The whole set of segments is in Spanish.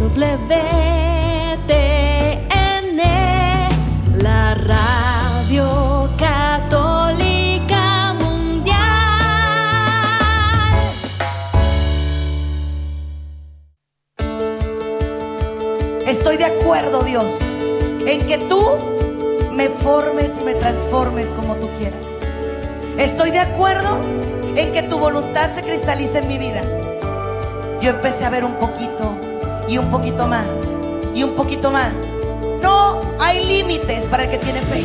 WTN, la radio católica mundial. Estoy de acuerdo, Dios, en que tú me formes y me transformes como tú quieras. Estoy de acuerdo en que tu voluntad se cristalice en mi vida. Yo empecé a ver un poquito y un poquito más y un poquito más. No hay límites para el que tiene fe.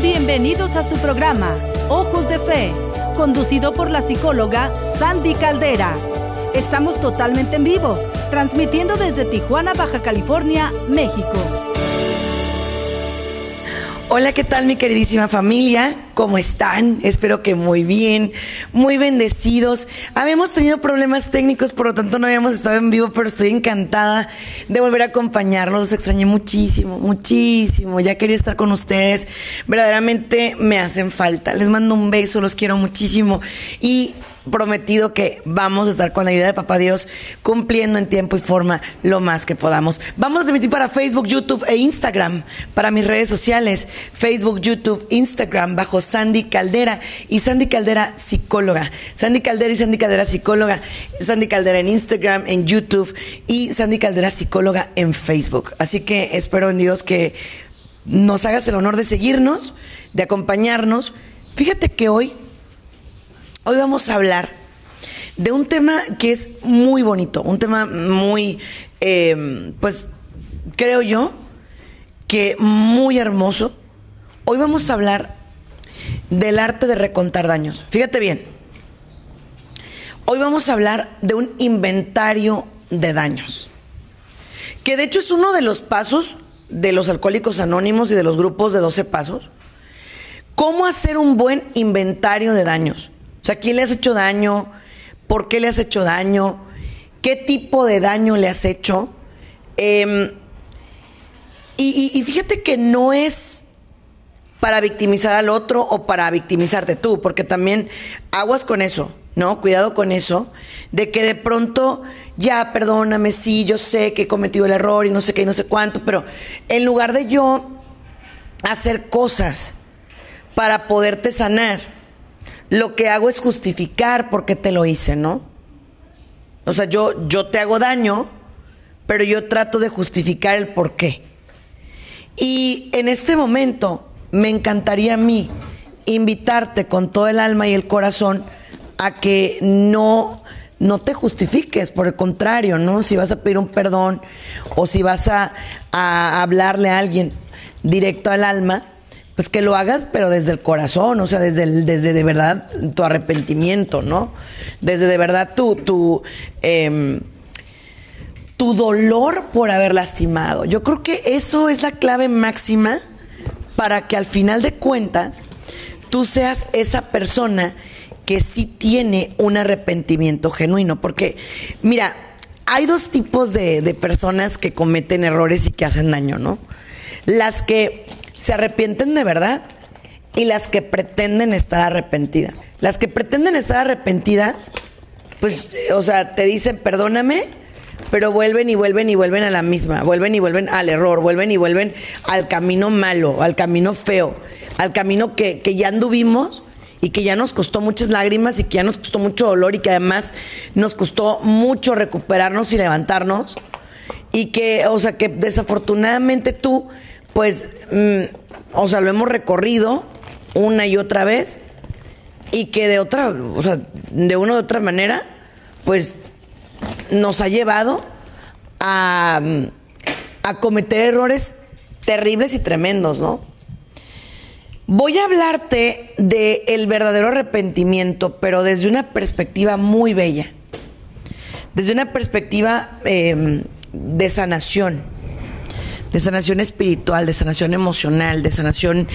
Bienvenidos a su programa, Ojos de Fe, conducido por la psicóloga Sandy Caldera. Estamos totalmente en vivo, transmitiendo desde Tijuana, Baja California, México. Hola, ¿qué tal mi queridísima familia? ¿Cómo están? Espero que muy bien, muy bendecidos. Habíamos tenido problemas técnicos, por lo tanto no habíamos estado en vivo, pero estoy encantada de volver a acompañarlos. Los extrañé muchísimo, muchísimo. Ya quería estar con ustedes. Verdaderamente me hacen falta. Les mando un beso, los quiero muchísimo. Y prometido que vamos a estar con la ayuda de Papá Dios cumpliendo en tiempo y forma lo más que podamos. Vamos a transmitir para Facebook, YouTube e Instagram, para mis redes sociales, Facebook, YouTube, Instagram, bajo Sandy Caldera y Sandy Caldera psicóloga. Sandy Caldera y Sandy Caldera psicóloga. Sandy Caldera en Instagram, en YouTube y Sandy Caldera psicóloga en Facebook. Así que espero en Dios que nos hagas el honor de seguirnos, de acompañarnos. Fíjate que hoy Hoy vamos a hablar de un tema que es muy bonito, un tema muy, eh, pues creo yo, que muy hermoso. Hoy vamos a hablar del arte de recontar daños. Fíjate bien, hoy vamos a hablar de un inventario de daños, que de hecho es uno de los pasos de los alcohólicos anónimos y de los grupos de 12 pasos. ¿Cómo hacer un buen inventario de daños? Sea, ¿quién le has hecho daño? ¿Por qué le has hecho daño? ¿Qué tipo de daño le has hecho? Y, y, y fíjate que no es para victimizar al otro o para victimizarte tú, porque también aguas con eso, ¿no? Cuidado con eso, de que de pronto, ya, perdóname, sí, yo sé que he cometido el error y no sé qué y no sé cuánto, pero en lugar de yo hacer cosas para poderte sanar, lo que hago es justificar por qué te lo hice, ¿no? O sea, yo, yo te hago daño, pero yo trato de justificar el por qué. Y en este momento me encantaría a mí invitarte con todo el alma y el corazón a que no, no te justifiques, por el contrario, ¿no? Si vas a pedir un perdón o si vas a, a hablarle a alguien directo al alma, pues que lo hagas, pero desde el corazón, o sea, desde, desde de verdad tu arrepentimiento, ¿no? Desde de verdad tu, tu, eh, tu dolor por haber lastimado. Yo creo que eso es la clave máxima para que al final de cuentas tú seas esa persona que sí tiene un arrepentimiento genuino. Porque, mira, hay dos tipos de, de personas que cometen errores y que hacen daño, ¿no? Las que se arrepienten de verdad y las que pretenden estar arrepentidas. Las que pretenden estar arrepentidas, pues, o sea, te dicen perdóname, pero vuelven y vuelven y vuelven a la misma, vuelven y vuelven al error, vuelven y vuelven al camino malo, al camino feo, al camino que, que ya anduvimos y que ya nos costó muchas lágrimas y que ya nos costó mucho dolor y que además nos costó mucho recuperarnos y levantarnos y que, o sea, que desafortunadamente tú pues, mm, o sea, lo hemos recorrido una y otra vez y que de otra, o sea, de una u otra manera, pues nos ha llevado a, a cometer errores terribles y tremendos, ¿no? Voy a hablarte de el verdadero arrepentimiento, pero desde una perspectiva muy bella, desde una perspectiva eh, de sanación de sanación espiritual, de sanación emocional, de sanación,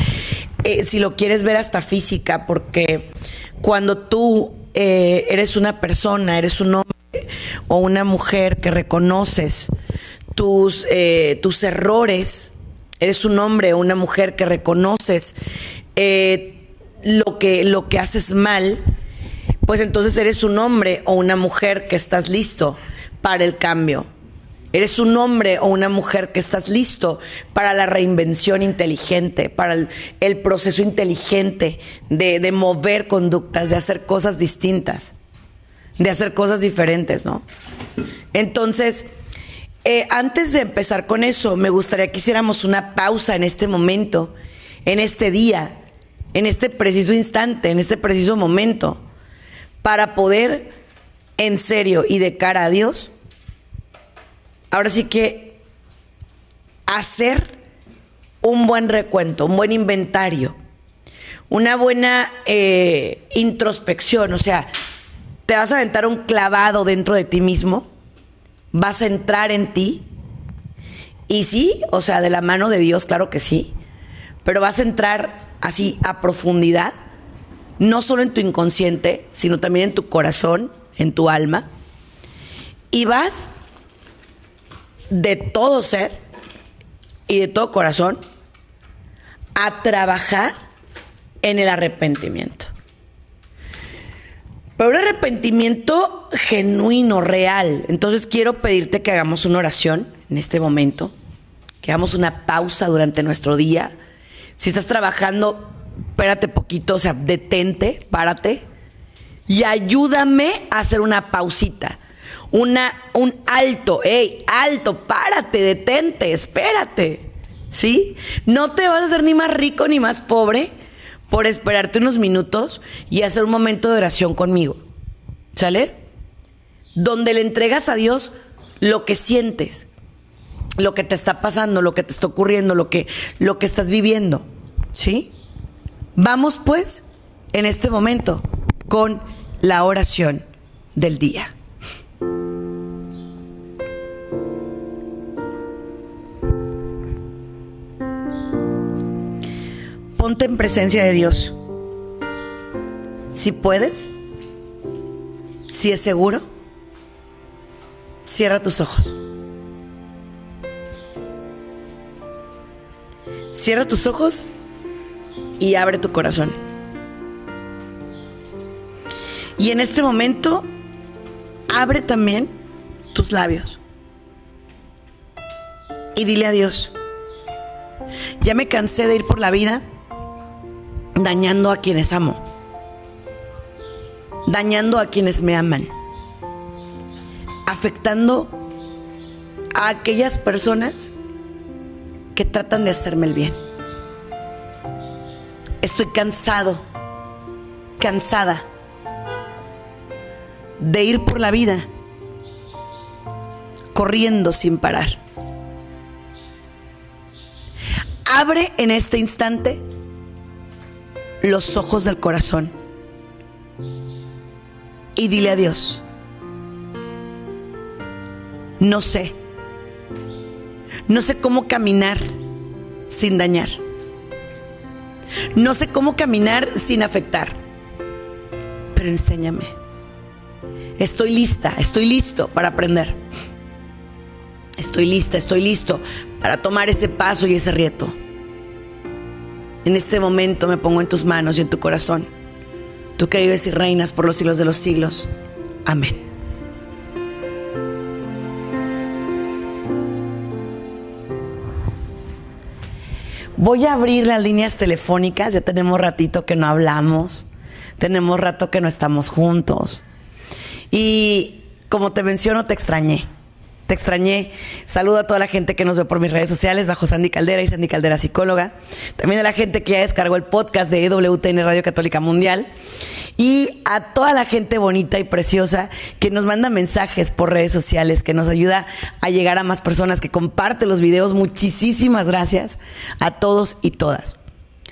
eh, si lo quieres ver hasta física, porque cuando tú eh, eres una persona, eres un hombre o una mujer que reconoces tus, eh, tus errores, eres un hombre o una mujer que reconoces lo, que, lo que haces mal, pues entonces eres un hombre o una mujer que estás listo para el cambio Eres un hombre o una mujer que estás listo para la reinvención inteligente, para el, proceso inteligente de, mover conductas, de hacer cosas distintas, de hacer cosas diferentes, ¿no? Entonces, eh, antes de empezar con eso, me gustaría que hiciéramos una pausa en este momento, en este día, en este preciso instante, en este preciso momento, para poder, en serio y de cara a Dios, ahora sí que hacer un buen recuento, un buen inventario, una buena eh, introspección, o sea, te vas a aventar un clavado dentro de ti mismo, vas a entrar en ti, y sí, o sea, de la mano de Dios, claro que sí, pero vas a entrar así a profundidad, no solo en tu inconsciente, sino también en tu corazón, en tu alma, y vas de todo ser y de todo corazón a trabajar en el arrepentimiento. Pero un arrepentimiento genuino, real. Entonces quiero pedirte que hagamos una oración en este momento, que hagamos una pausa durante nuestro día. Si estás trabajando, espérate poquito, o sea, detente, párate y ayúdame a hacer una pausita una, un alto, hey, alto, párate, detente, espérate. ¿Sí? No te vas a hacer ni más rico ni más pobre por esperarte unos minutos y hacer un momento de oración conmigo. ¿Sale? Donde le entregas a Dios lo que sientes, lo que te está pasando, lo que te está ocurriendo, lo que, lo que estás viviendo. ¿Sí? Vamos pues en este momento con la oración del día. En presencia de Dios. Si puedes, si es seguro, cierra tus ojos. Cierra tus ojos y abre tu corazón. Y en este momento, abre también tus labios. Y dile a Dios, ya me cansé de ir por la vida dañando a quienes amo, dañando a quienes me aman, afectando a aquellas personas que tratan de hacerme el bien. Estoy cansado, cansada de ir por la vida corriendo sin parar. Abre en este instante los ojos del corazón y dile a Dios, no sé, no sé cómo caminar sin dañar, no sé cómo caminar sin afectar, pero enséñame. Estoy lista, estoy listo para aprender. Estoy lista, estoy listo para tomar ese paso y ese reto. En este momento me pongo en tus manos y en tu corazón. Tú que vives y reinas por los siglos de los siglos. Amén. Voy a abrir las líneas telefónicas, ya tenemos ratito que no hablamos, tenemos rato que no estamos juntos. Y como te menciono, te extrañé extrañé. Saludo a toda la gente que nos ve por mis redes sociales, bajo Sandy Caldera y Sandy Caldera Psicóloga. También a la gente que ya descargó el podcast de EWTN Radio Católica Mundial. Y a toda la gente bonita y preciosa que nos manda mensajes por redes sociales, que nos ayuda a llegar a más personas, que comparte los videos. Muchísimas gracias a todos y todas.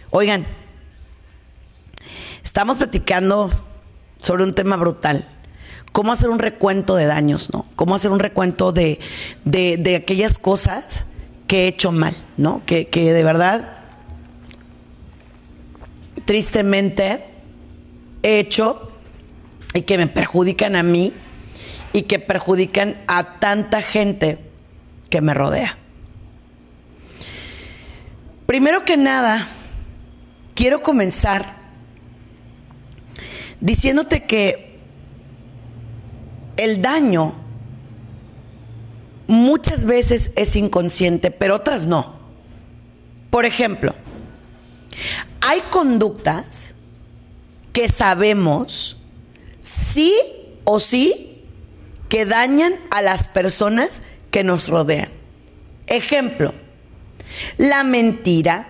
Oigan, estamos platicando sobre un tema brutal cómo hacer un recuento de daños, ¿no? Cómo hacer un recuento de, de, aquellas cosas que he hecho mal, ¿no? Que, que de verdad, tristemente, he hecho y que me perjudican a mí y que perjudican a tanta gente que me rodea. Primero que nada, quiero comenzar diciéndote que el daño muchas veces es inconsciente, pero otras no. Por ejemplo, hay conductas que sabemos sí o sí que dañan a las personas que nos rodean. Ejemplo, la mentira,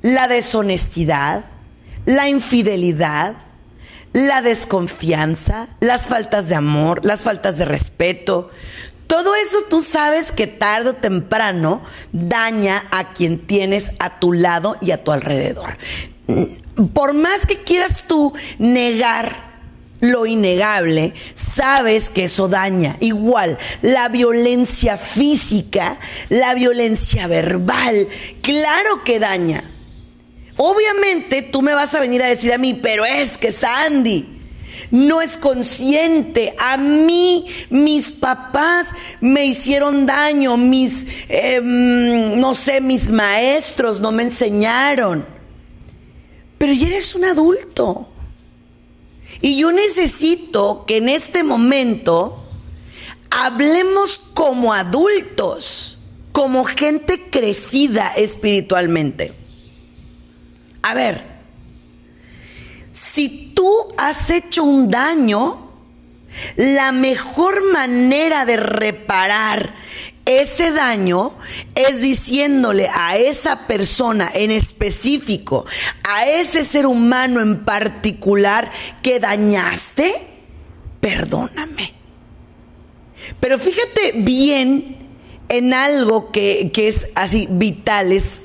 la deshonestidad, la infidelidad, la desconfianza, las faltas de amor, las faltas de respeto. Todo eso tú sabes que tarde o temprano daña a quien tienes a tu lado y a tu alrededor. Por más que quieras tú negar lo innegable, sabes que eso daña. Igual, la violencia física, la violencia verbal, claro que daña. Obviamente tú me vas a venir a decir a mí, pero es que Sandy no es consciente. A mí, mis papás me hicieron daño, mis, em, no sé, mis maestros no me enseñaron. Pero ya eres un adulto. Y yo necesito que en este momento hablemos como adultos, como gente crecida espiritualmente. A ver, si tú has hecho un daño, la mejor manera de reparar ese daño es diciéndole a esa persona en específico, a ese ser humano en particular que dañaste, perdóname. Pero fíjate bien en algo que, que es así vital, es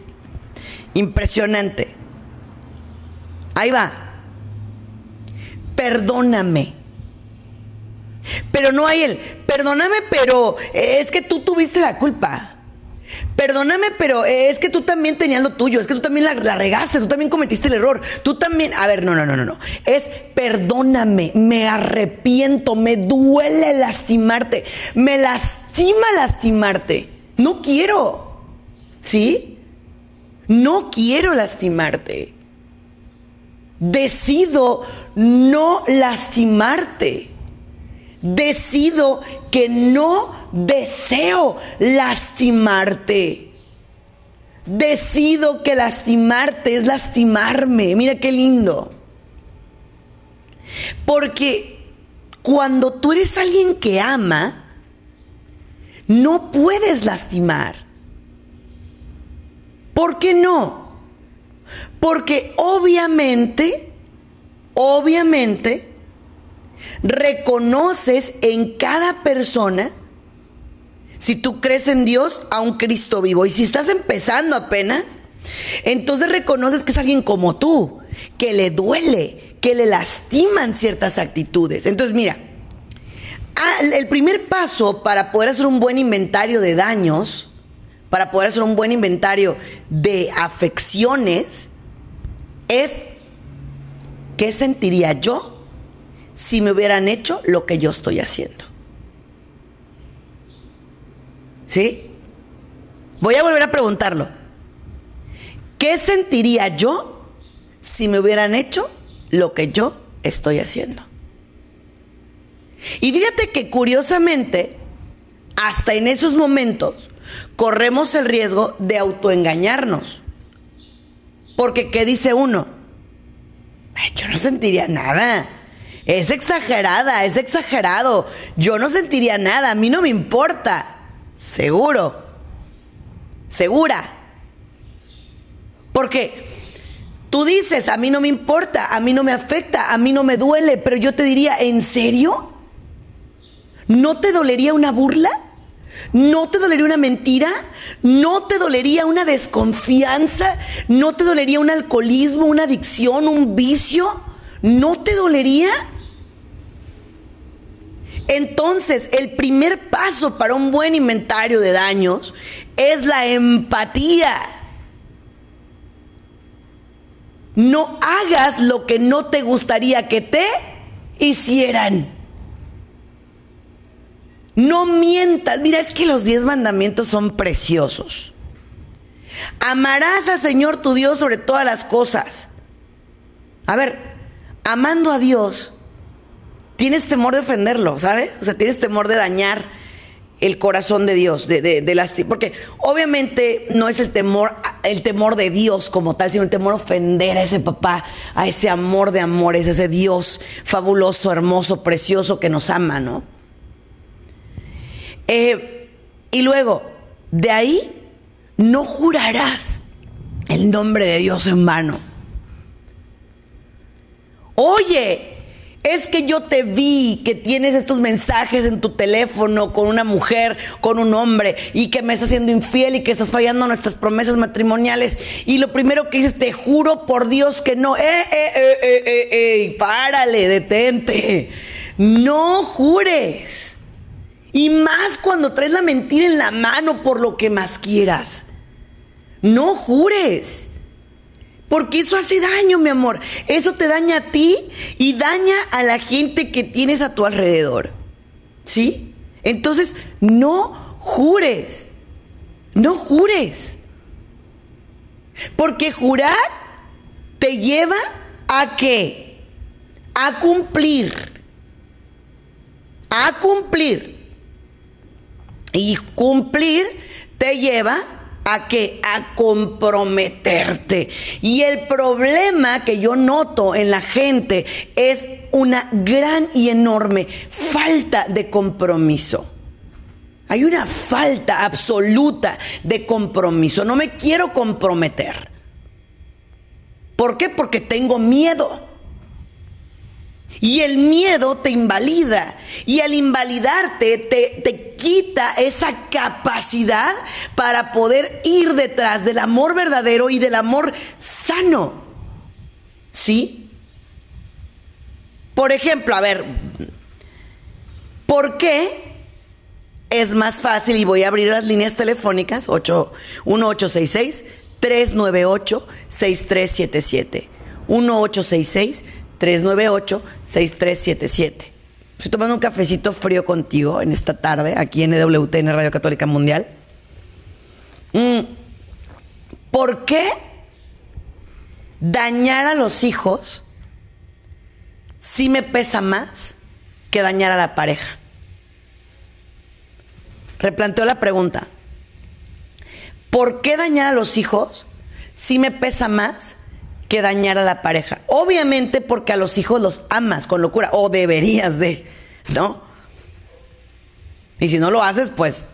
impresionante. Ahí va. Perdóname. Pero no hay el, perdóname, pero es que tú tuviste la culpa. Perdóname, pero es que tú también tenías lo tuyo, es que tú también la, la, regaste, tú también cometiste el error, tú también... A ver, no, no, no, no, no. Es perdóname, me arrepiento, me duele lastimarte, me lastima lastimarte. No quiero, ¿sí? No quiero lastimarte decido no lastimarte. Decido que no deseo lastimarte. Decido que lastimarte es lastimarme. Mira qué lindo. Porque cuando tú eres alguien que ama, no puedes lastimar. ¿Por qué no? Porque obviamente, obviamente, reconoces en cada persona, si tú crees en Dios, a un Cristo vivo. Y si estás empezando apenas, entonces reconoces que es alguien como tú, que le duele, que le lastiman ciertas actitudes. Entonces, mira, ah, el primer paso para poder hacer un buen inventario de daños, para poder hacer un buen inventario de afecciones, es qué sentiría yo si me hubieran hecho lo que yo estoy haciendo. ¿Sí? Voy a volver a preguntarlo. ¿Qué sentiría yo si me hubieran hecho lo que yo estoy haciendo? Y fíjate que curiosamente, hasta en esos momentos, corremos el riesgo de autoengañarnos. Porque, ¿qué dice uno? yo no sentiría nada. Es exagerada, es exagerado. Yo no sentiría nada, a mí no me importa. Seguro. Segura. Porque tú dices, a mí no me importa, a mí no me afecta, a mí no me duele, pero yo te diría, ¿en serio? ¿No te dolería una burla? ¿No te dolería una mentira? ¿No te dolería una desconfianza? ¿No te dolería un alcoholismo, una adicción, un vicio? ¿No te dolería? Entonces, el primer paso para un buen inventario de daños es la empatía. No hagas lo que no te gustaría que te hicieran. No mientas. Mira, es que los diez mandamientos son preciosos. Amarás al Señor tu Dios sobre todas las cosas. A ver, amando a Dios, tienes temor de ofenderlo, ¿sabes? O sea, tienes temor de dañar el corazón de Dios, de, de, las, porque obviamente no es el temor, el temor de Dios como tal, sino el temor a ofender a ese papá, a ese amor de amores, ese Dios fabuloso, hermoso, precioso que nos ama, ¿no? Eh, y luego, de ahí, no jurarás el nombre de Dios en vano. Oye, es que yo te vi que tienes estos mensajes en tu teléfono con una mujer, con un hombre, y que me estás siendo infiel y que estás fallando nuestras promesas matrimoniales. Y lo primero que dices, te juro por Dios que no. Eh, eh, eh, eh, eh, eh, párale, detente. No jures. Y más cuando traes la mentira en la mano por lo que más quieras. No jures. Porque eso hace daño, mi amor. Eso te daña a ti y daña a la gente que tienes a tu alrededor. ¿Sí? Entonces, no jures. No jures. Porque jurar te lleva a qué? A cumplir. A cumplir. Y cumplir te lleva a que a comprometerte. Y el problema que yo noto en la gente es una gran y enorme falta de compromiso. Hay una falta absoluta de compromiso. No me quiero comprometer. ¿Por qué? Porque tengo miedo. Y el miedo te invalida. Y al invalidarte te, te, quita esa capacidad para poder ir detrás del amor verdadero y del amor sano. ¿Sí? Por ejemplo, a ver, ¿por qué es más fácil? Y voy a abrir las líneas telefónicas 1866 398 6377 1866 398-6377. Estoy tomando un cafecito frío contigo en esta tarde, aquí en EWTN Radio Católica Mundial. Mm, ¿Por qué dañar a los hijos sí me pesa más que dañar a la pareja? Replanteo la pregunta. ¿Por qué dañar a los hijos sí me pesa más que dañar a la pareja. Obviamente porque a los hijos los amas con locura, o deberías de, ¿no? Y si no lo haces, pues,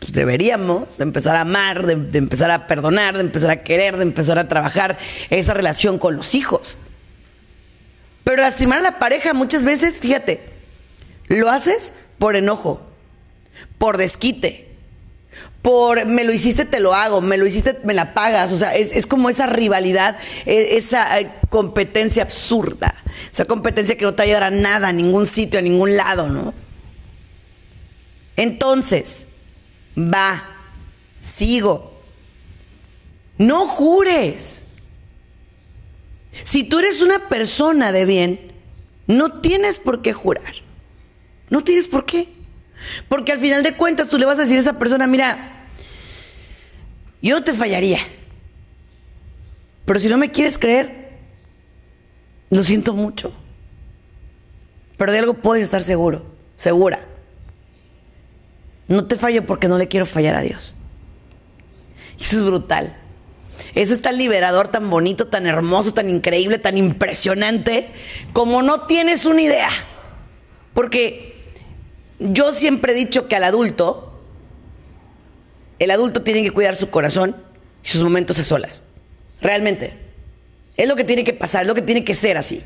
pues deberíamos de empezar a amar, de, de, empezar a perdonar, de empezar a querer, de empezar a trabajar esa relación con los hijos. Pero lastimar a la pareja muchas veces, fíjate, lo haces por enojo, por desquite, por me lo hiciste, te lo hago, me lo hiciste, me la pagas. O sea, es, como esa rivalidad, e, esa eh, competencia absurda, esa competencia que no te ayudará a nada, a ningún sitio, a ningún lado, ¿no? Entonces, va, sigo. No jures. Si tú eres una persona de bien, no tienes por qué jurar. No tienes por qué. Porque al final de cuentas tú le vas a decir a esa persona, mira, yo te fallaría. Pero si no me quieres creer, lo siento mucho. Pero de algo puedes estar seguro, segura. No te fallo porque no le quiero fallar a Dios. eso es brutal. Eso es tan liberador, tan bonito, tan hermoso, tan increíble, tan impresionante, como no tienes una idea. Porque yo siempre he dicho que al adulto, el adulto tiene que cuidar su corazón y sus momentos a solas. Realmente. Es lo que tiene que pasar, es lo que tiene que ser así.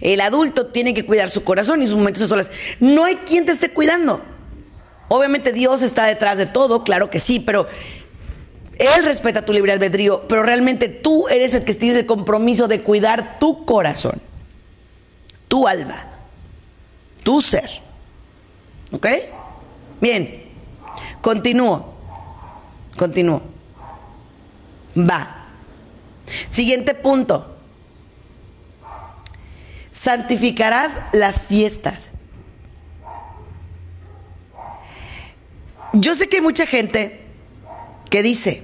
El adulto tiene que cuidar su corazón y sus momentos a solas. No hay quien te esté cuidando. Obviamente Dios está detrás de todo, claro que sí, pero Él respeta tu libre albedrío, pero realmente tú eres el que tienes el compromiso de cuidar tu corazón, tu alma, tu ser. ¿Ok? Bien. Continúo. Continúo. Va. Siguiente punto. Santificarás las fiestas. Yo sé que hay mucha gente que dice,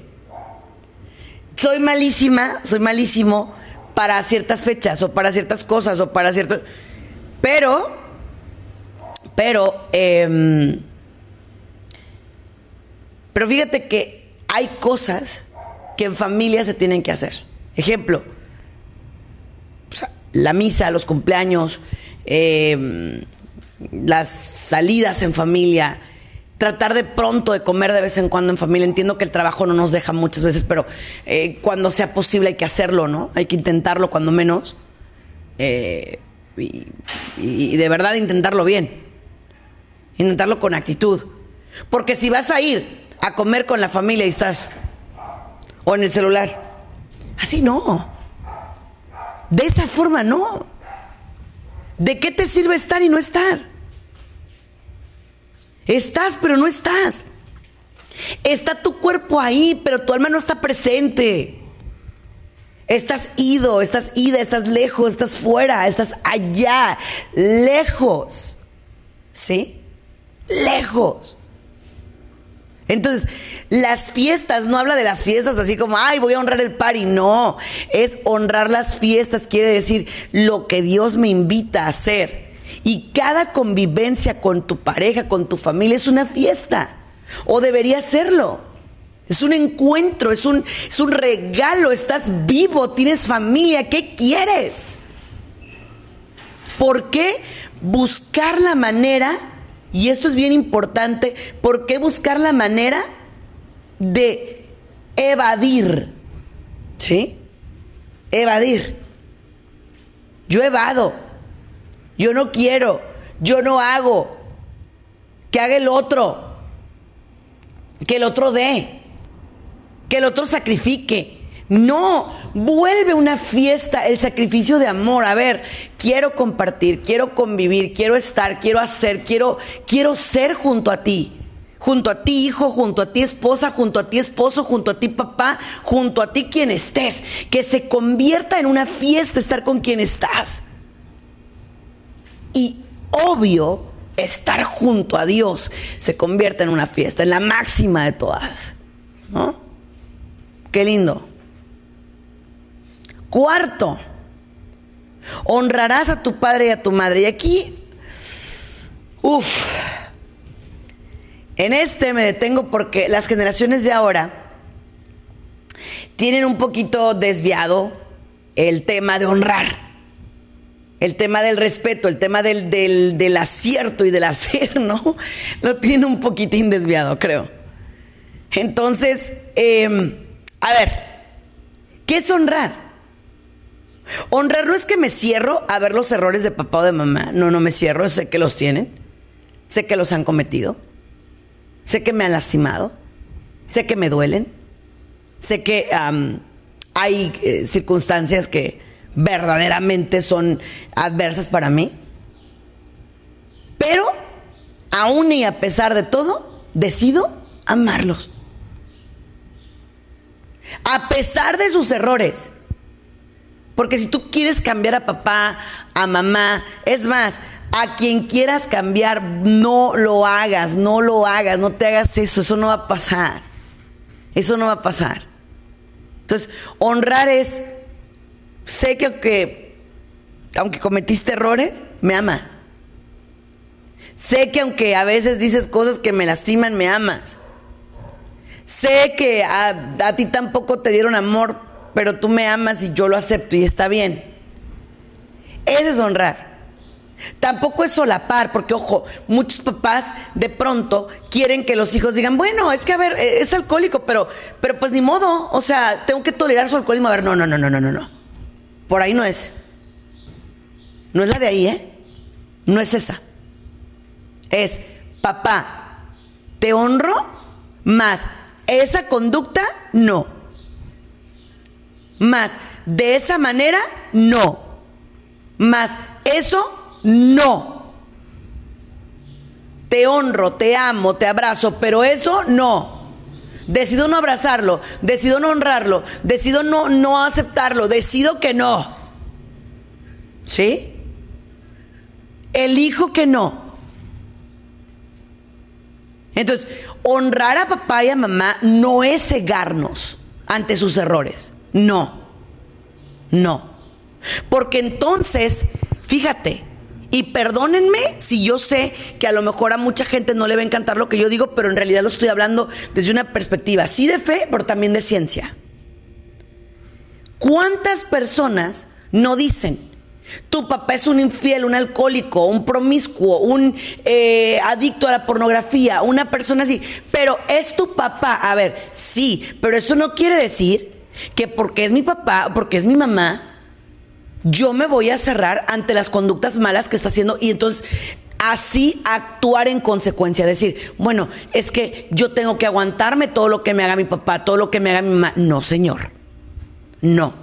soy malísima, soy malísimo para ciertas fechas o para ciertas cosas o para ciertos... Pero pero, em, Pero fíjate que hay cosas que en familia se tienen que hacer. Ejemplo, la misa, los cumpleaños, eh, las salidas en familia, tratar de pronto de comer de vez en cuando en familia. Entiendo que el trabajo no nos deja muchas veces, pero eh, cuando sea posible hay que hacerlo, ¿no? Hay que intentarlo cuando menos. Eh, y, de verdad intentarlo bien. Intentarlo con actitud. Porque si vas a ir a comer con la familia y estás, o en el celular, así no. De esa forma no. ¿De qué te sirve estar y no estar? Estás, pero no estás. Está tu cuerpo ahí, pero tu alma no está presente. Estás ido, estás ida, estás lejos, estás fuera, estás allá, lejos. ¿Sí? Lejos. Entonces, las fiestas, no habla de las fiestas así como, ay, voy a honrar el party. No, es honrar las fiestas, quiere decir lo que Dios me invita a hacer. Y cada convivencia con tu pareja, con tu familia, es una fiesta. O debería serlo. Es un encuentro, es un, es un regalo, estás vivo, tienes familia, ¿qué quieres? ¿Por qué buscar la manera y esto es bien importante, ¿por qué buscar la manera de evadir? ¿Sí? Evadir. Yo evado. Yo no quiero. Yo no hago. Que haga el otro. Que el otro dé. Que el otro sacrifique. No, vuelve una fiesta el sacrificio de amor. A ver, quiero compartir, quiero convivir, quiero estar, quiero hacer, quiero, quiero ser junto a ti. Junto a ti, hijo, junto a ti, esposa, junto a ti, esposo, junto a ti, papá, junto a ti, quien estés. Que se convierta en una fiesta estar con quien estás. Y obvio, estar junto a Dios se convierte en una fiesta, en la máxima de todas. ¿No? Qué lindo. Cuarto, honrarás a tu padre y a tu madre. Y aquí, uff, en este me detengo porque las generaciones de ahora tienen un poquito desviado el tema de honrar. El tema del respeto, el tema del, del, acierto y del hacer, ¿no? Lo tienen un poquitín desviado, creo. Entonces, em, a ver, ¿qué es honrar? Honrar no es que me cierro a ver los errores de papá o de mamá. No, no me cierro, sé que los tienen. Sé que los han cometido. Sé que me han lastimado. Sé que me duelen. Sé que hay eh, circunstancias que verdaderamente son adversas para mí. Pero, aún y a pesar de todo, decido amarlos. A pesar de sus errores porque si tú quieres cambiar a papá, a mamá, es más, a quien quieras cambiar, no lo hagas, no lo hagas, no te hagas eso, eso no va a pasar. Eso no va a pasar. Entonces, honrar es, sé que aunque, aunque cometiste errores, me amas. Sé que aunque a veces dices cosas que me lastiman, me amas. Sé que a, a ti tampoco te dieron amor, pero tú me amas y yo lo acepto y está bien. Es honrar. Tampoco es solapar, porque ojo, muchos papás de pronto quieren que los hijos digan, bueno, es que a ver, eh, es alcohólico, pero, pero pues ni modo, o sea, tengo que tolerar su alcoholismo. A ver, no, no, no, no, no, no, no. Por ahí no es. No es la de ahí, ¿eh? No es esa. Es, papá, te honro, más esa conducta, no. Más, de esa manera, no. Más, eso, no. Te honro, te amo, te abrazo, pero eso, no. Decido no abrazarlo, decido no honrarlo, decido no, no aceptarlo, decido que no. ¿Sí? Elijo que no. Entonces, honrar a papá y a mamá no es cegarnos ante sus errores. No, no. Porque entonces, fíjate, Y perdónenme si yo sé que a lo mejor a mucha gente no le va a encantar lo que yo digo, pero en realidad lo estoy hablando desde una perspectiva, sí de fe, pero también de ciencia. ¿Cuántas personas no dicen, tu papá es un infiel, un alcohólico, un promiscuo, un eh, adicto a la pornografía, una persona así, pero es tu papá? A ver, sí, pero eso no quiere decir que porque es mi papá, porque es mi mamá, yo me voy a cerrar ante las conductas malas que está haciendo y entonces así actuar en consecuencia, decir, bueno, es que yo tengo que aguantarme todo lo que me haga mi papá, todo lo que me haga mi mamá. No, señor. No.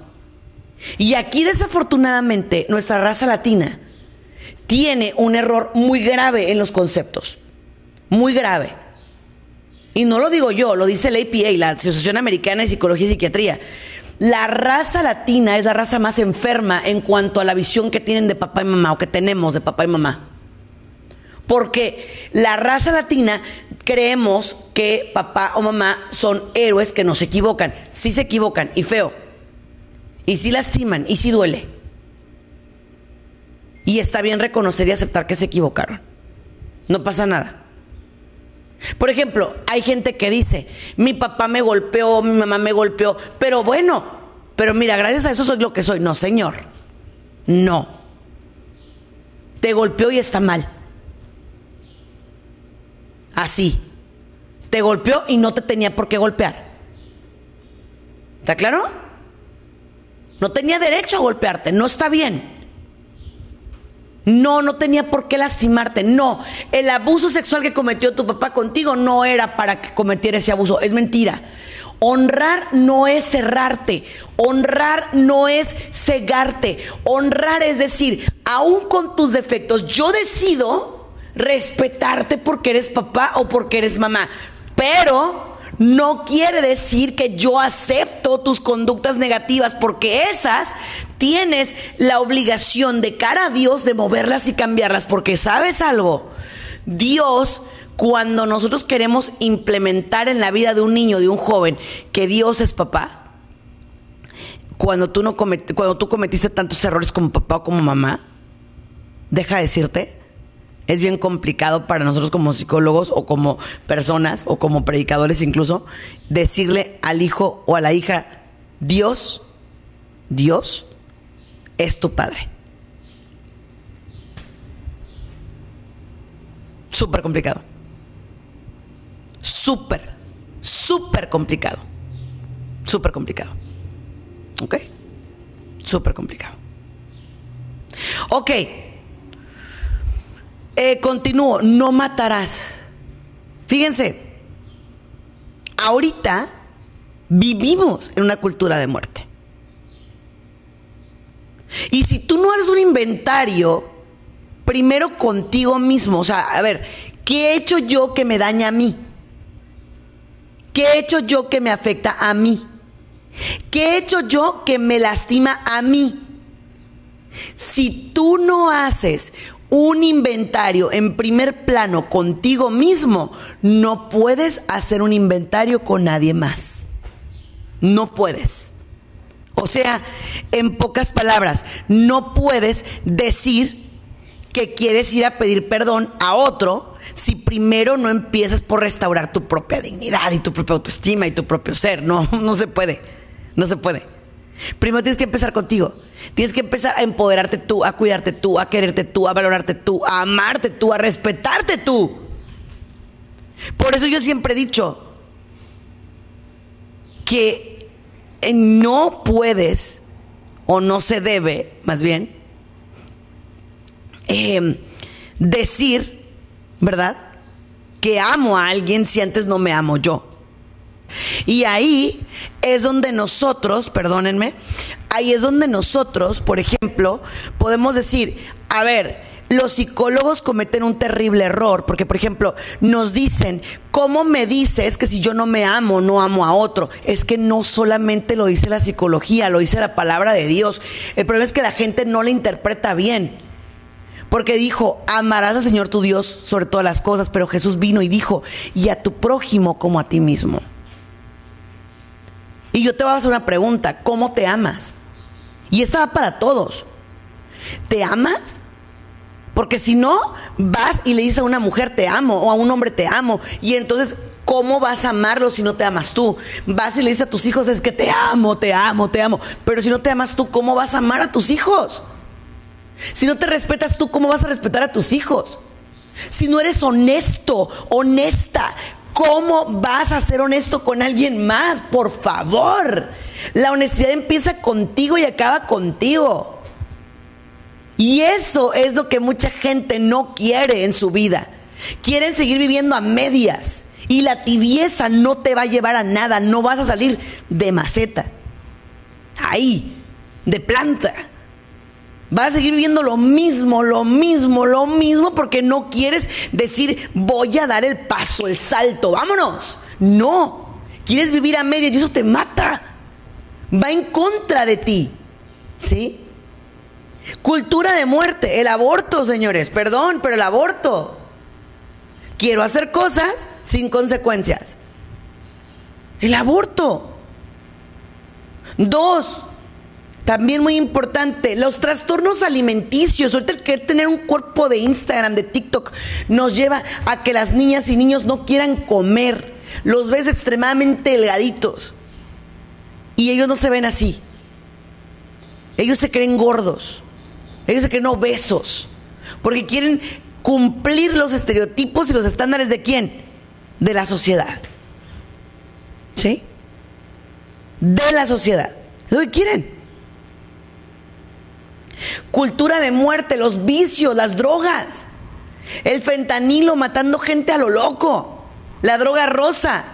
Y aquí desafortunadamente nuestra raza latina tiene un error muy grave en los conceptos. Muy grave. Y no lo digo yo, lo dice la APA, la Asociación Americana de Psicología y Psiquiatría. La raza latina es la raza más enferma en cuanto a la visión que tienen de papá y mamá o que tenemos de papá y mamá. Porque la raza latina creemos que papá o mamá son héroes que no se equivocan. Sí se equivocan y feo. Y sí lastiman y sí duele. Y está bien reconocer y aceptar que se equivocaron. No pasa nada. Por ejemplo, hay gente que dice, mi papá me golpeó, mi mamá me golpeó, pero bueno, pero mira, gracias a eso soy lo que soy. No, señor, no. Te golpeó y está mal. Así. Te golpeó y no te tenía por qué golpear. ¿Está claro? No tenía derecho a golpearte, no está bien. No, no tenía por qué lastimarte. No, el abuso sexual que cometió tu papá contigo no era para que cometiera ese abuso. Es mentira. Honrar no es cerrarte. Honrar no es cegarte. Honrar es decir, aún con tus defectos, yo decido respetarte porque eres papá o porque eres mamá. Pero no quiere decir que yo acepto tus conductas negativas, porque esas tienes la obligación de cara a Dios de moverlas y cambiarlas, porque sabes algo, Dios cuando nosotros queremos implementar en la vida de un niño, de un joven, que Dios es papá, cuando tú, no cuando tú cometiste tantos errores como papá o como mamá, deja decirte es bien complicado para nosotros como psicólogos o como personas o como predicadores incluso decirle al hijo o a la hija, Dios, Dios es tu padre. Súper complicado. Súper, súper complicado. Súper complicado. ¿Ok? Súper complicado. Ok. Eh, continúo, no matarás. Fíjense, ahorita vivimos en una cultura de muerte. Y si tú no haces un inventario, primero contigo mismo, o sea, a ver, ¿qué he hecho yo que me daña a mí? ¿Qué he hecho yo que me afecta a mí? ¿Qué he hecho yo que me lastima a mí? Si tú no haces un inventario en primer plano contigo mismo, no puedes hacer un inventario con nadie más. No puedes. O sea, en pocas palabras, no puedes decir que quieres ir a pedir perdón a otro si primero no empiezas por restaurar tu propia dignidad y tu propia autoestima y tu propio ser. No, no se puede. No se puede. Primero tienes que empezar contigo. Tienes que empezar a empoderarte tú, a cuidarte tú, a quererte tú, a valorarte tú, a amarte tú, a respetarte tú. Por eso yo siempre he dicho que no puedes, o no se debe, más bien, em, decir, ¿verdad? Que amo a alguien si antes no me amo yo. Y ahí es donde nosotros, perdónenme, ahí es donde nosotros, por ejemplo, podemos decir, a ver, los psicólogos cometen un terrible error, porque por ejemplo nos dicen, ¿cómo me dices que si yo no me amo, no amo a otro? Es que no solamente lo dice la psicología, lo dice la palabra de Dios. El problema es que la gente no la interpreta bien. Porque dijo, amarás al Señor tu Dios sobre todas las cosas, pero Jesús vino y dijo, y a tu prójimo como a ti mismo. Y yo te voy a hacer una pregunta, ¿cómo te amas? Y esta va para todos. ¿Te amas? Porque si no, vas y le dices a una mujer te amo o a un hombre te amo. Y entonces, ¿cómo vas a amarlo si no te amas tú? Vas y le dices a tus hijos es que te amo, te amo, te amo. Pero si no te amas tú, ¿cómo vas a amar a tus hijos? Si no te respetas tú, ¿cómo vas a respetar a tus hijos? Si no eres honesto, honesta, ¿cómo vas a ser honesto con alguien más? Por favor. La honestidad empieza contigo y acaba contigo. Y eso es lo que mucha gente no quiere en su vida. Quieren seguir viviendo a medias. Y la tibieza no te va a llevar a nada. No vas a salir de maceta. Ahí, de planta. Vas a seguir viviendo lo mismo, lo mismo, lo mismo, porque no quieres decir, voy a dar el paso, el salto, vámonos. No, quieres vivir a medias y eso te mata. Va en contra de ti. ¿Sí? Cultura de muerte, el aborto, señores, perdón, pero el aborto. Quiero hacer cosas sin consecuencias. El aborto. Dos, también muy importante, los trastornos alimenticios. Ahorita el querer tener un cuerpo de Instagram, de TikTok, nos lleva a que las niñas y niños no quieran comer. Los ves extremadamente delgaditos. Y ellos no se ven así. Ellos se creen gordos. Ellos se creen obesos. Porque quieren cumplir los estereotipos y los estándares de quién? De la sociedad. ¿Sí? De la sociedad. Es lo que quieren. Cultura de muerte, los vicios, las drogas. El fentanilo matando gente a lo loco. La droga rosa.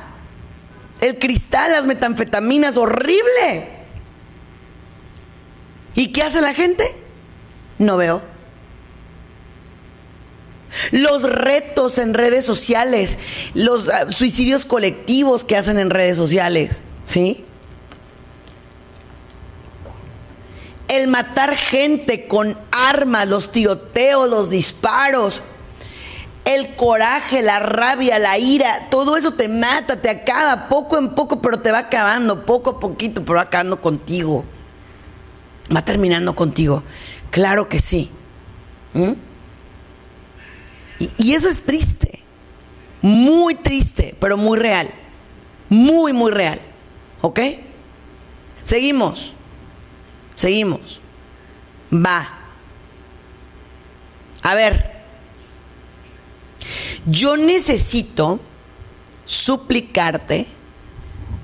El cristal, las metanfetaminas, horrible. ¿Y qué hace la gente? No veo. Los retos en redes sociales, los ah, suicidios colectivos que hacen en redes sociales, ¿sí? El matar gente con armas, los tiroteos, los disparos, el coraje, la rabia, la ira, todo eso te mata, te acaba poco en poco, pero te va acabando, poco a poquito, pero va acabando contigo. Va terminando contigo. Claro que sí. ¿Mm? Y, y eso es triste. Muy triste, pero muy real. Muy, muy real. ¿Ok? Seguimos. Seguimos. Va. A ver. Yo necesito suplicarte,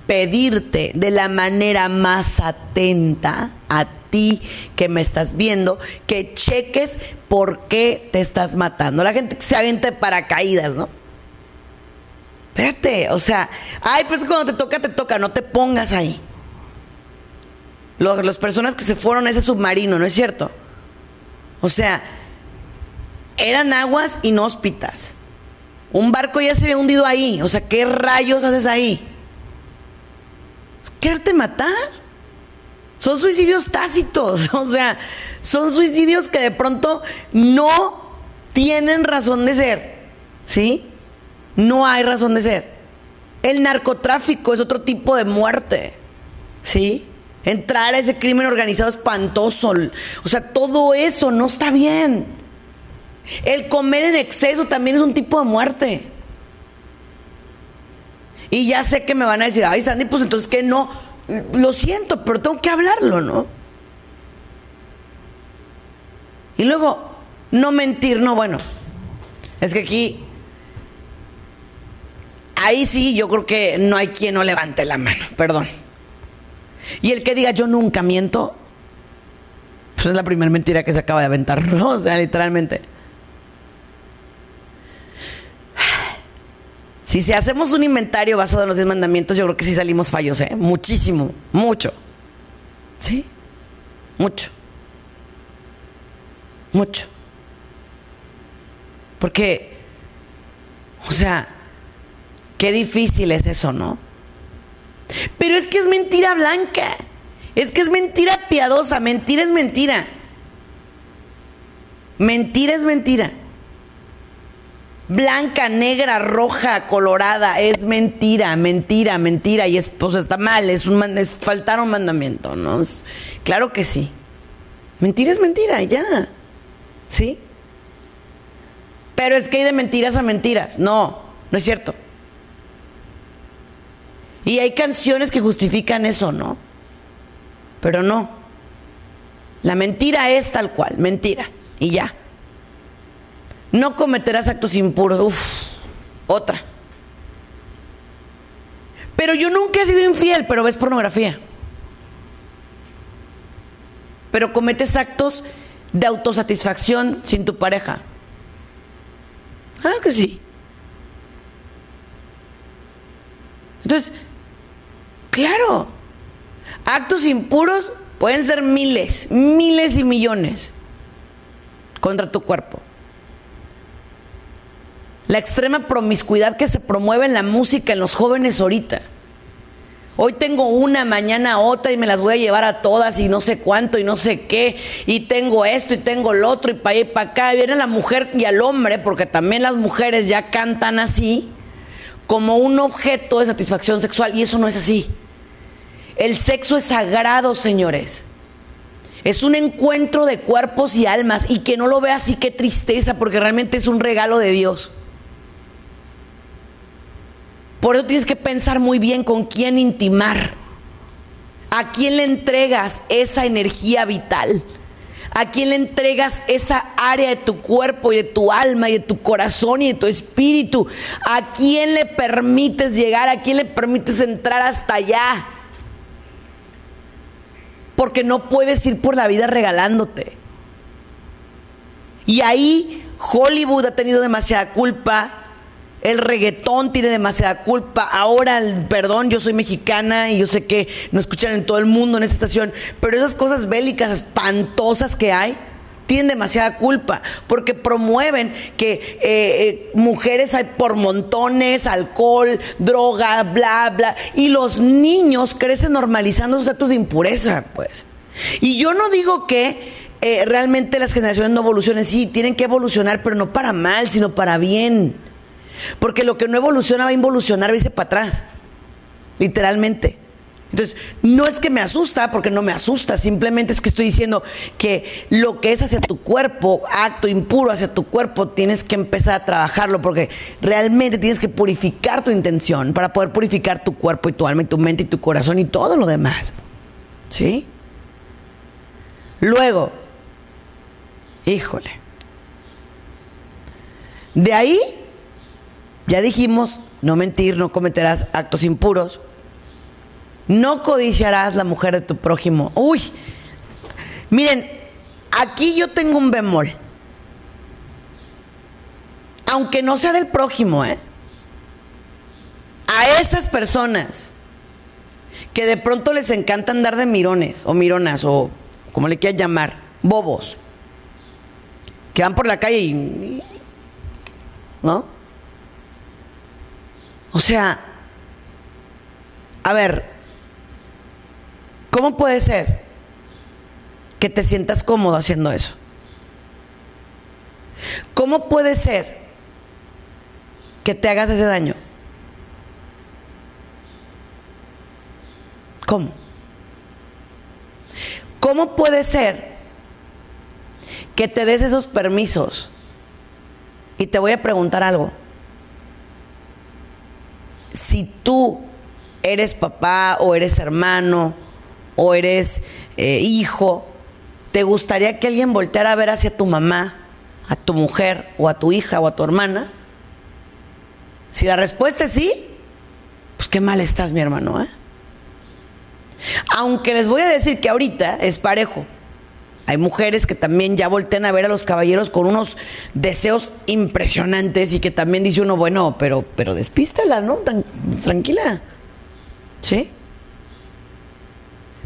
pedirte de la manera más atenta a ti que me estás viendo, que cheques por qué te estás matando. La gente se avienta paracaídas, ¿no? Espérate, o sea, ay, pues cuando te toca, te toca, no te pongas ahí las personas que se fueron a ese submarino, ¿no es cierto? O sea, eran aguas inhóspitas. Un barco ya se había hundido ahí. O sea, ¿qué rayos haces ahí? ¿Es quererte matar? Son suicidios tácitos. O sea, son suicidios que de pronto no tienen razón de ser. ¿Sí? No hay razón de ser. El narcotráfico es otro tipo de muerte. ¿Sí? Entrar a ese crimen organizado espantoso. O sea, todo eso no está bien. El comer en exceso también es un tipo de muerte. Y ya sé que me van a decir, ay Sandy, pues entonces que no. Lo siento, pero tengo que hablarlo, ¿no? Y luego, no mentir, no, bueno. Es que aquí, ahí sí, yo creo que no hay quien no levante la mano, perdón. Y el que diga yo nunca miento, pues es la primera mentira que se acaba de aventar, ¿no? O sea, literalmente. Si, si hacemos un inventario basado en los 10 mandamientos, yo creo que sí salimos fallos, ¿eh? Muchísimo, mucho. ¿Sí? Mucho. Mucho. Porque, o sea, qué difícil es eso, ¿no? Pero es que es mentira blanca. Es que es mentira piadosa. Mentira es mentira. Mentira es mentira. Blanca, negra, roja, colorada, es mentira, mentira, mentira. Y es, pues está mal, es un es faltar un mandamiento, ¿no? claro que sí. Mentira es mentira, ya. ¿Sí? Pero es que hay de mentiras a mentiras. No, no es cierto. Y hay canciones que justifican eso, ¿no? Pero no. La mentira es tal cual, mentira. Y ya. No cometerás actos impuros. Uf, otra. Pero yo nunca he sido infiel, pero ves pornografía. Pero cometes actos de autosatisfacción sin tu pareja. Ah, que sí. Entonces, claro, actos impuros pueden ser miles, miles y millones contra tu cuerpo. La extrema promiscuidad que se promueve en la música en los jóvenes ahorita. Hoy tengo una, mañana otra y me las voy a llevar a todas y no sé cuánto y no sé qué. Y tengo esto y tengo lo otro y para allá y para acá. Viene la mujer y al hombre, porque también las mujeres ya cantan así, como un objeto de satisfacción sexual. Y eso no es así. El sexo es sagrado, señores. Es un encuentro de cuerpos y almas. Y que no lo vea así, qué tristeza, porque realmente es un regalo de Dios. Por eso tienes que pensar muy bien con quién intimar. ¿A quién le entregas esa energía vital? ¿A quién le entregas esa área de tu cuerpo y de tu alma y de tu corazón y de tu espíritu? ¿A quién le permites llegar? ¿A quién le permites entrar hasta allá? Porque no puedes ir por la vida regalándote. Y ahí Hollywood ha tenido demasiada culpa, el reggaetón tiene demasiada culpa. Ahora, perdón, yo soy mexicana y yo sé que no escuchan en todo el mundo en esta estación, pero esas cosas bélicas espantosas que hay tienen demasiada culpa porque promueven que eh, eh, mujeres hay por montones, alcohol, droga, bla, bla, y los niños crecen normalizando esos actos de impureza, pues. Y yo no digo que eh, realmente las generaciones no evolucionen, sí, tienen que evolucionar, pero no para mal, sino para bien. Porque lo que no evoluciona va a involucionar, va para atrás. Literalmente. Entonces, no es que me asusta, porque no me asusta, simplemente es que estoy diciendo que lo que es hacia tu cuerpo, acto impuro hacia tu cuerpo, tienes que empezar a trabajarlo, porque realmente tienes que purificar tu intención para poder purificar tu cuerpo y tu alma y tu mente y tu corazón y todo lo demás. ¿Sí? Luego, híjole, de ahí ya dijimos, no mentir, no cometerás actos impuros. No codiciarás la mujer de tu prójimo. Uy, miren, aquí yo tengo un bemol. Aunque no sea del prójimo, ¿eh? A esas personas que de pronto les encanta andar de mirones o mironas o como le quieras llamar, bobos, que van por la calle y... ¿No? O sea, a ver, ¿cómo puede ser que te sientas cómodo haciendo eso? ¿Cómo puede ser que te hagas ese daño? ¿Cómo? ¿Cómo puede ser que te des esos permisos? Y te voy a preguntar algo si tú eres papá o eres hermano o eres eh, hijo, ¿te gustaría que alguien volteara a ver hacia tu mamá, a tu mujer o a tu hija o a tu hermana? Si la respuesta es sí, pues qué mal estás, mi hermano. ¿eh? Aunque les voy a decir que ahorita es parejo. Hay mujeres que también ya voltean a ver a los caballeros con unos deseos impresionantes y que también dice uno, bueno, pero, pero despístala, ¿no? tranquila. ¿Sí?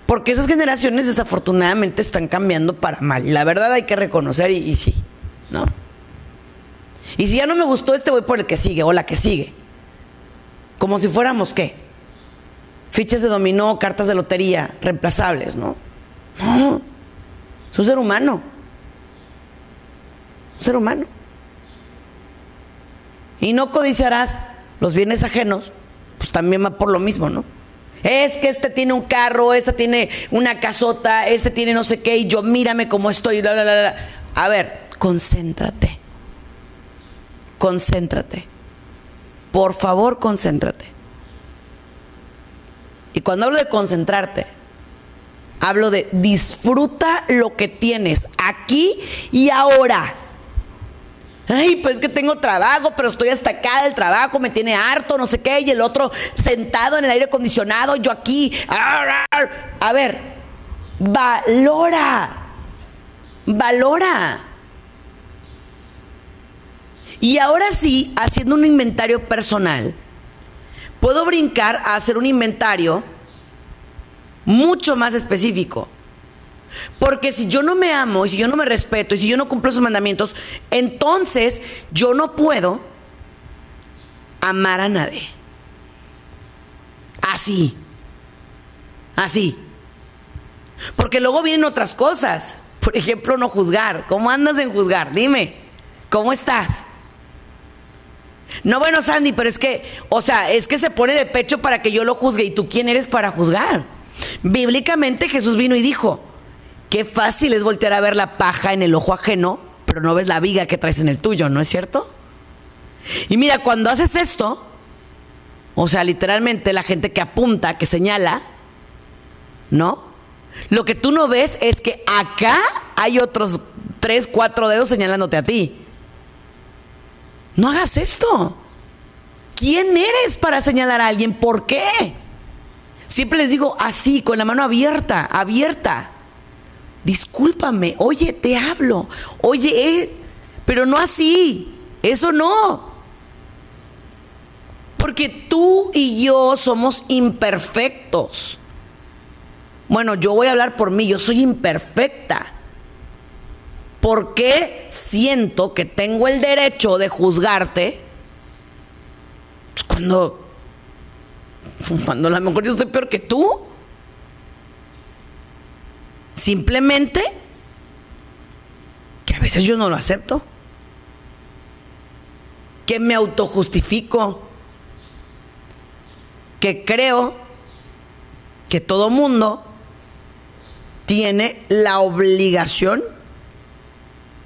Porque esas generaciones desafortunadamente están cambiando para mal. La verdad hay que reconocer y, y sí, ¿no? Y si ya no me gustó este, voy por el que sigue o la que sigue. Como si fuéramos, ¿qué? Fichas de dominó, cartas de lotería, reemplazables, ¿no? No. Es un ser humano. Un ser humano. Y no codiciarás los bienes ajenos, pues también va por lo mismo, ¿no? Es que este tiene un carro, este tiene una casota, este tiene no sé qué, y yo mírame cómo estoy. A ver, concéntrate. concéntrate. Por favor, concéntrate. Y cuando hablo de concentrarte, hablo de disfruta lo que tienes aquí y ahora. Ay, pues es que tengo trabajo, pero estoy hasta acá del trabajo, me tiene harto, no sé qué, y el otro sentado en el aire acondicionado, yo aquí. A ver, valora, valora. Y ahora sí, haciendo un inventario personal, puedo brincar a hacer un inventario mucho más específico. Porque si yo no me amo y si yo no me respeto y si yo no cumplo sus mandamientos, entonces yo no puedo amar a nadie. Así. Así. Porque luego vienen otras cosas. Por ejemplo, no juzgar. ¿Cómo andas en juzgar? Dime, ¿cómo estás? No, bueno, Sandy, pero es que, o sea, es que se pone de pecho para que yo lo juzgue. ¿Y tú quién eres para juzgar? Bíblicamente Jesús vino y dijo, qué fácil es voltear a ver la paja en el ojo ajeno, pero no ves la viga que traes en el tuyo, ¿no es cierto? Y mira, cuando haces esto, o sea, literalmente la gente que apunta, que señala, ¿no? Lo que tú no ves es que acá hay otros tres, cuatro dedos señalándote a ti. No hagas esto. ¿Quién eres para señalar a alguien? ¿Por qué? Siempre les digo así, con la mano abierta, abierta. Discúlpame, oye, te hablo. Oye, eh, pero no así. Eso no. Porque tú y yo somos imperfectos. Bueno, yo voy a hablar por mí, yo soy imperfecta. ¿Por qué siento que tengo el derecho de juzgarte? Pues cuando cuando a lo mejor yo estoy peor que tú. Simplemente que a veces yo no lo acepto. Que me autojustifico. Que creo que todo mundo tiene la obligación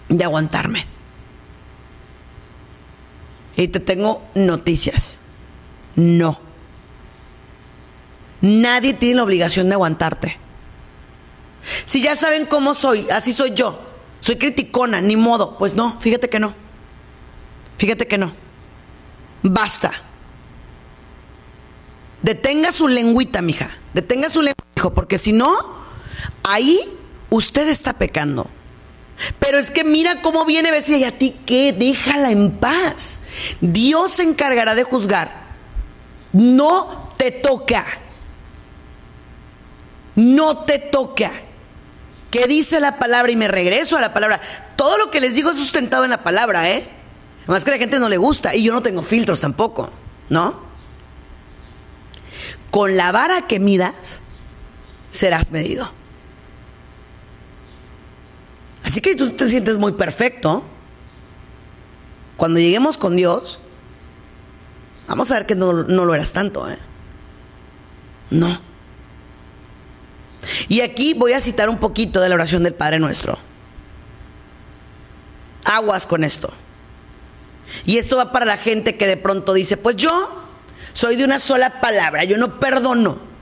de aguantarme. Y te tengo noticias. No. Nadie tiene la obligación de aguantarte. Si ya saben cómo soy, así soy yo. Soy criticona, ni modo. Pues no, fíjate que no. Fíjate que no. Basta. Detenga su lengüita, mija. Detenga su lengüita, hijo, porque si no, ahí usted está pecando. Pero es que mira cómo viene vestida y a ti qué, déjala en paz. Dios se encargará de juzgar. No te toca no te toca. ¿Qué dice la palabra? Y me regreso a la palabra. Todo lo que les digo es sustentado en la palabra, ¿eh? Más que a la gente no le gusta. Y yo no tengo filtros tampoco, ¿no? Con la vara que midas, serás medido. Así que tú te sientes muy perfecto. Cuando lleguemos con Dios, vamos a ver que no, no lo eras tanto, ¿eh? No. Y aquí voy a citar un poquito de la oración del Padre Nuestro. Aguas con esto. Y esto va para la gente que de pronto dice, pues yo soy de una sola palabra, yo no perdono.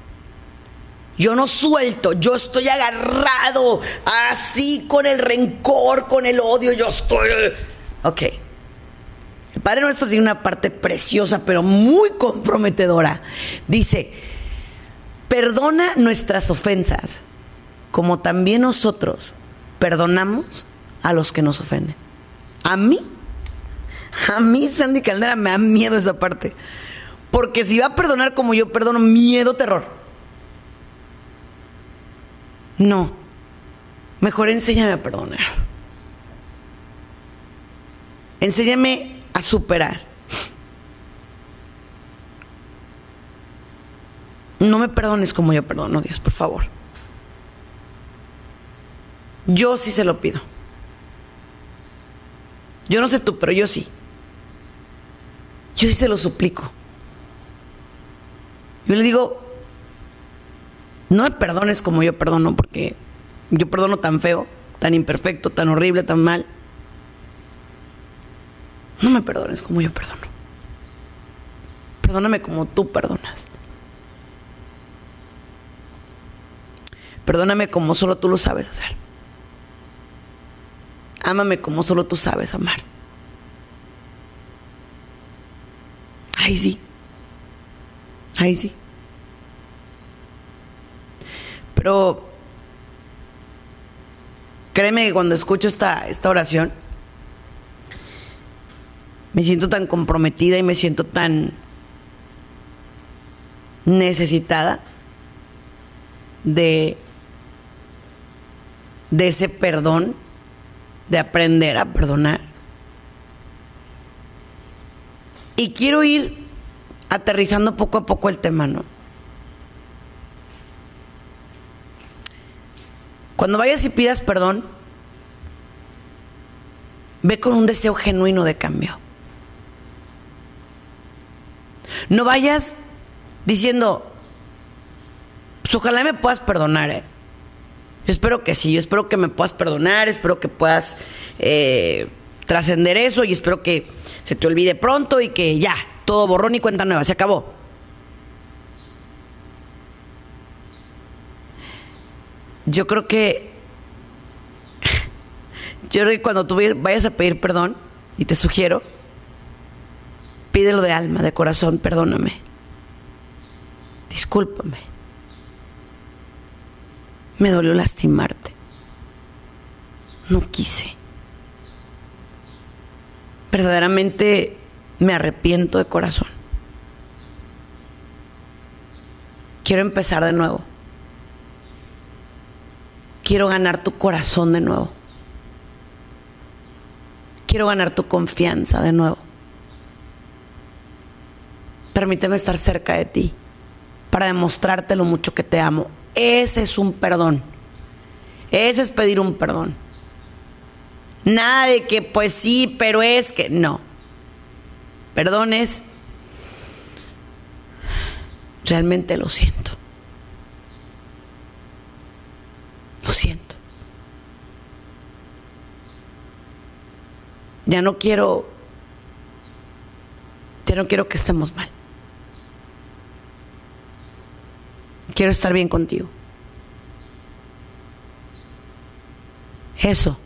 Yo no suelto, yo estoy agarrado así con el rencor, con el odio, yo estoy... Ok. El Padre Nuestro tiene una parte preciosa, pero muy comprometedora. Dice, Perdona nuestras ofensas, como también nosotros perdonamos a los que nos ofenden. A mí, a mí, Sandy Caldera, me da miedo esa parte. Porque si va a perdonar como yo perdono, miedo, terror. No. Mejor enséñame a perdonar. Enséñame a superar. No me perdones como yo perdono, Dios, por favor. Yo sí se lo pido. Yo no sé tú, pero yo sí. Yo sí se lo suplico. Yo le digo, no me perdones como yo perdono, porque yo perdono tan feo, tan imperfecto, tan horrible, tan mal. No me perdones como yo perdono. Perdóname como tú perdonas. Perdóname como solo tú lo sabes hacer. Ámame como solo tú sabes amar. Ay, sí. Ay, sí. Pero créeme que cuando escucho esta, esta oración, me siento tan comprometida y me siento tan necesitada de, de ese perdón, de aprender a perdonar. Y quiero ir aterrizando poco a poco el tema, ¿no? Cuando vayas y pidas perdón, ve con un deseo genuino de cambio. No vayas diciendo, pues ojalá me puedas perdonar, ¿eh? Yo espero que sí, yo espero que me puedas perdonar, espero que puedas eh, trascender eso y espero que se te olvide pronto y que ya, todo borrón y cuenta nueva, se acabó. Yo creo que. Yo creo que cuando tú vayas a pedir perdón, y te sugiero, pídelo de alma, de corazón, perdóname. Discúlpame. Me dolió lastimarte. No quise. Verdaderamente me arrepiento de corazón. Quiero empezar de nuevo. Quiero ganar tu corazón de nuevo. Quiero ganar tu confianza de nuevo. Permíteme estar cerca de ti para demostrarte lo mucho que te amo. Ese es un perdón. Ese es pedir un perdón. Nada de que pues sí, pero es que no. Perdón es realmente lo siento. Lo siento. Ya no quiero ya no quiero que estemos mal. Quiero estar bien contigo. Eso.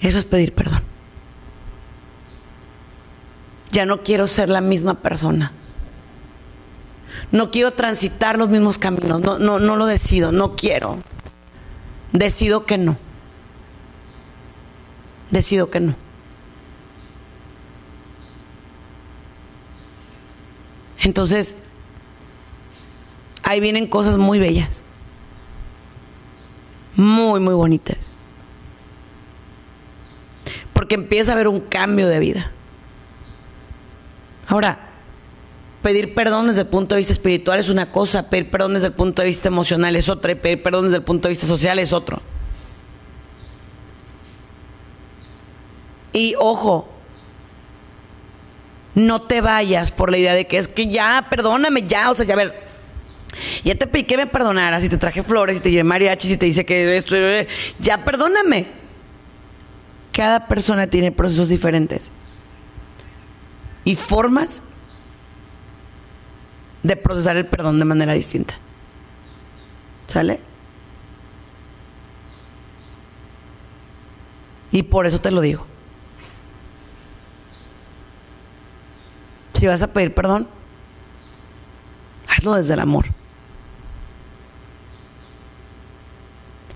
Eso es pedir perdón. Ya no quiero ser la misma persona. No quiero transitar los mismos caminos. No, no, no lo decido. No quiero. Decido que no. Decido que no. Entonces, ahí vienen cosas muy bellas. Muy, muy bonitas. Porque empieza a haber un cambio de vida. Ahora, pedir perdón desde el punto de vista espiritual es una cosa, pedir perdón desde el punto de vista emocional es otra, y pedir perdón desde el punto de vista social es otro. Y ojo, no te vayas por la idea de que es que ya, perdóname, ya, o sea, ya a ver, ya te piqué me perdonaras, y te traje flores, y te llevé mariachis, y te dice que esto, ya perdóname. Cada persona tiene procesos diferentes y formas de procesar el perdón de manera distinta. ¿Sale? Y por eso te lo digo. Si vas a pedir perdón, hazlo desde el amor.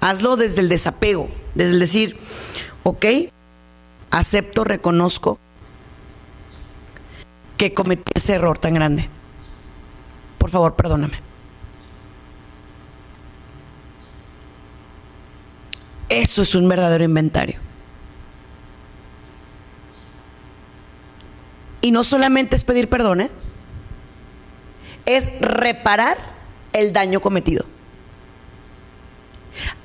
Hazlo desde el desapego, desde el decir, ok, acepto, reconozco que cometí ese error tan grande. Por favor, perdóname. Eso es un verdadero inventario. Y no solamente es pedir perdón, ¿eh? es reparar el daño cometido.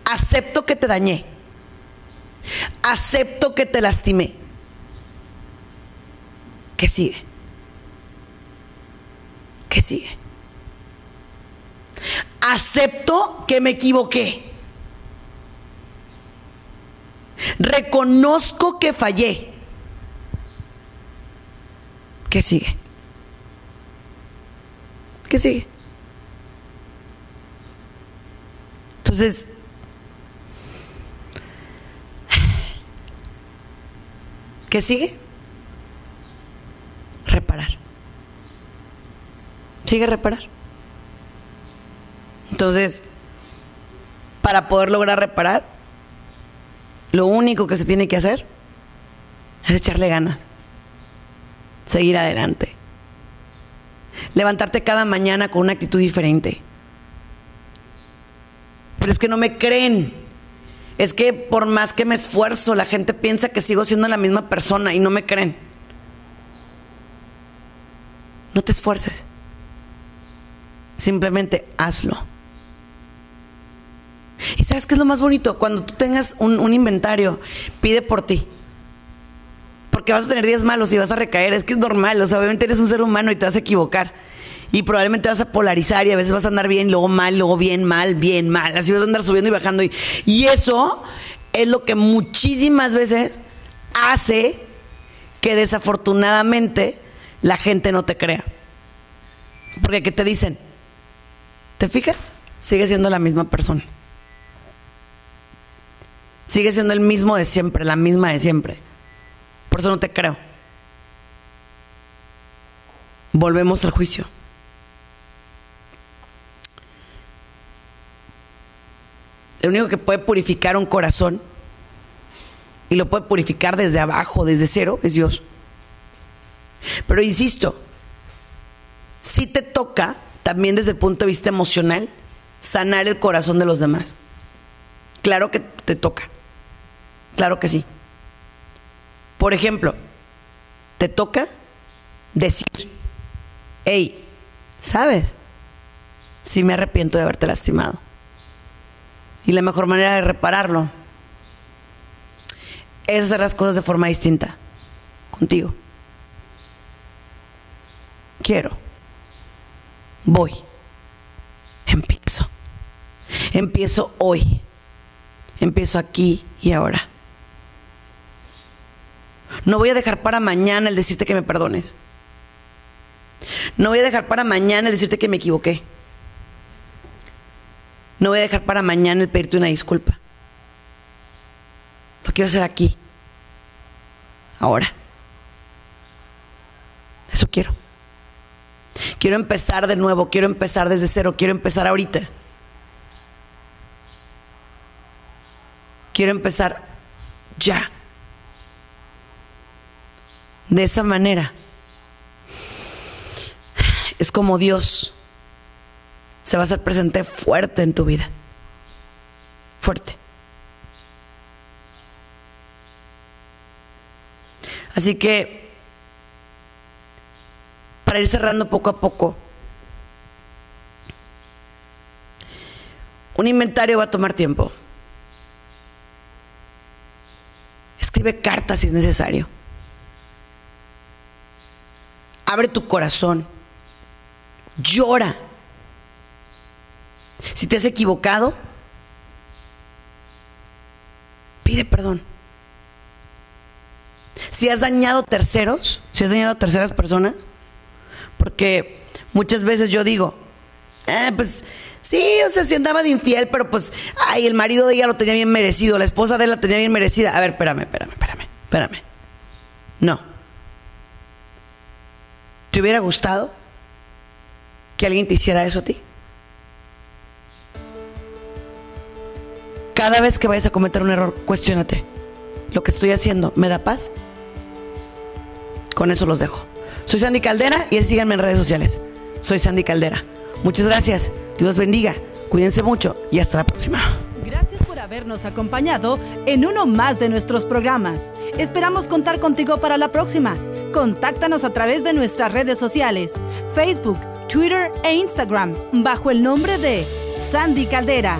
Acepto que te dañé. Acepto que te lastimé. ¿Qué sigue? ¿Qué sigue? Acepto que me equivoqué. Reconozco que fallé. ¿Qué sigue? ¿Qué sigue? Entonces, ¿qué sigue? Reparar. Sigue reparar. Entonces, para poder lograr reparar, lo único que se tiene que hacer es echarle ganas, seguir adelante, levantarte cada mañana con una actitud diferente. Pero es que no me creen. Es que por más que me esfuerzo, la gente piensa que sigo siendo la misma persona y no me creen. No te esfuerces. Simplemente hazlo. Y sabes qué es lo más bonito? Cuando tú tengas un, un inventario, pide por ti. Porque vas a tener días malos y vas a recaer. Es que es normal. O sea, obviamente eres un ser humano y te vas a equivocar. Y probablemente vas a polarizar y a veces vas a andar bien, luego mal, luego bien, mal, bien, mal. Así vas a andar subiendo y bajando. Y, eso es lo que muchísimas veces hace que desafortunadamente la gente no te crea. Porque ¿qué te dicen? ¿Te fijas? Sigue siendo la misma persona. Sigue siendo el mismo de siempre, la misma de siempre. Por eso no te creo. Volvemos al juicio. El único que puede purificar un corazón y lo puede purificar desde abajo, desde cero, es Dios. Pero insisto, si te toca, también desde el punto de vista emocional, sanar el corazón de los demás. Claro que te toca. Claro que sí. Por ejemplo, te toca decir, hey, ¿sabes? Sí me arrepiento de haberte lastimado. Y la mejor manera de repararlo es hacer las cosas de forma distinta contigo. Quiero. Voy. Empiezo. Empiezo hoy. Empiezo aquí y ahora. No voy a dejar para mañana el decirte que me perdones. No voy a dejar para mañana el decirte que me equivoqué. No voy a dejar para mañana el pedirte una disculpa. Lo quiero hacer aquí. Ahora. Eso quiero. Quiero empezar de nuevo, quiero empezar desde cero, quiero empezar ahorita. Quiero empezar ya. De esa manera. Es como Dios se va a hacer presente fuerte en tu vida. Fuerte. Así que, para ir cerrando poco a poco, un inventario va a tomar tiempo. Escribe cartas si es necesario. Abre tu corazón. Llora. Si te has equivocado, pide perdón. Si has dañado terceros, si has dañado a terceras personas, porque muchas veces yo digo, eh, pues sí, o sea, si andaba de infiel, pero pues, ay, el marido de ella lo tenía bien merecido, la esposa de él la tenía bien merecida. A ver, espérame, espérame, espérame, espérame. No. ¿Te hubiera gustado que alguien te hiciera eso a ti? Cada vez que vayas a cometer un error, cuestionate. ¿Lo que estoy haciendo me da paz? Con eso los dejo. Soy Sandy Caldera y síganme en redes sociales. Soy Sandy Caldera. Muchas gracias. Dios bendiga. Cuídense mucho y hasta la próxima. Gracias por habernos acompañado en uno más de nuestros programas. Esperamos contar contigo para la próxima. Contáctanos a través de nuestras redes sociales, Facebook, Twitter e Instagram, bajo el nombre de Sandy Caldera.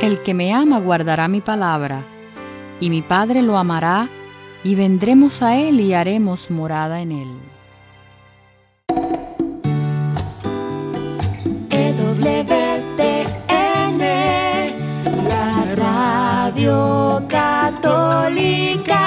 El que me ama guardará mi palabra, y mi Padre lo amará, y vendremos a él y haremos morada en él. EWTN, la radio católica